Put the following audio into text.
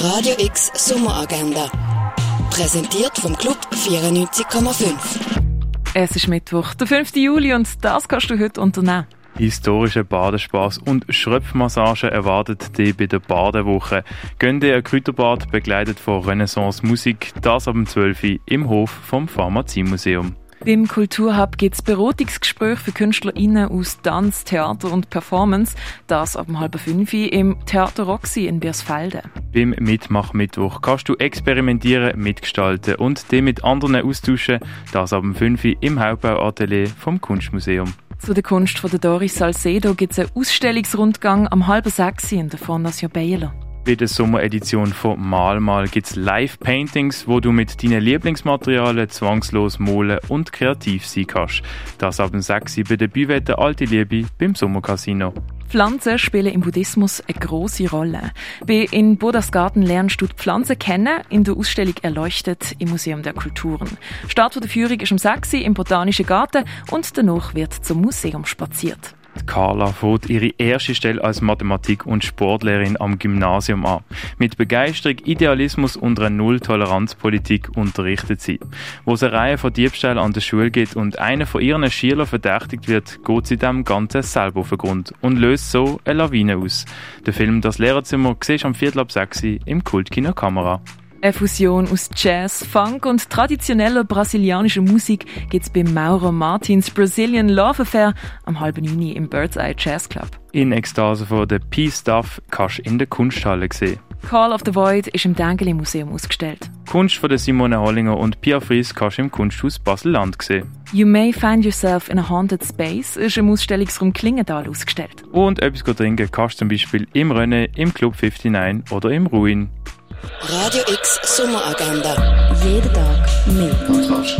Radio X Sommeragenda. Präsentiert vom Club 94,5. Es ist Mittwoch, der 5. Juli, und das kannst du heute unternehmen. Historische Badespaß und Schröpfmassage erwartet dich bei der Badewoche. Gönn dir ein Kräuterbad begleitet von Renaissance-Musik, das ab 12 Uhr im Hof vom Pharmaziemuseum. Beim Kulturhub gibt es Beratungsgespräche für KünstlerInnen aus Tanz, Theater und Performance. Das ab halb fünf im Theater Roxy in Biersfelde. Beim Mitmachmittwoch kannst du experimentieren, mitgestalten und dich mit anderen austauschen. Das ab 5 im Hauptbauatelier vom Kunstmuseum. Zu der Kunst von der Doris Salcedo gibt es einen Ausstellungsrundgang am halben sechs in der Fondation Baylor. Bei der Sommeredition von Malmal gibt es Live-Paintings, wo du mit deinen Lieblingsmaterialien zwangslos malen und kreativ sein kannst. Das ab 6 bei der Büwette Alte Liebe beim Sommercasino. Pflanzen spielen im Buddhismus eine große Rolle. Bei in Buddhas Garten lernst du die Pflanzen kennen, in der Ausstellung Erleuchtet im Museum der Kulturen. Start der Führung ist um 6 Uhr im Botanischen Garten und danach wird zum Museum spaziert. Carla fährt ihre erste Stelle als Mathematik- und Sportlehrerin am Gymnasium an. Mit Begeisterung, Idealismus und einer Null-Toleranz-Politik unterrichtet sie. Wo es eine Reihe von Diebstählen an der Schule geht und einer von ihren Schülern verdächtigt wird, geht sie dem Ganzen selber auf den Grund und löst so eine Lawine aus. Der Film Das Lehrerzimmer siehst am Viertel ab 6 im Kultkino Kamera. Eine Fusion aus Jazz, Funk und traditioneller brasilianischer Musik gibt es beim Mauro Martins Brazilian Love Affair am halben Juni im Bird's Eye Jazz Club. In Ekstase von der P-Stuff kannst du in der Kunsthalle sehen. Call of the Void ist im Dengeli Museum ausgestellt. Kunst von der Simone Hollinger und Pia Fries kannst du im Kunsthaus Basel-Land sehen. You May Find Yourself in a Haunted Space ist im Ausstellungsraum Klingenthal ausgestellt. Und etwas trinken kannst du zum Beispiel im Rennen, im Club 59 oder im Ruin. Radio X Sommeragenda. Jeden Tag mehr. Kontrast.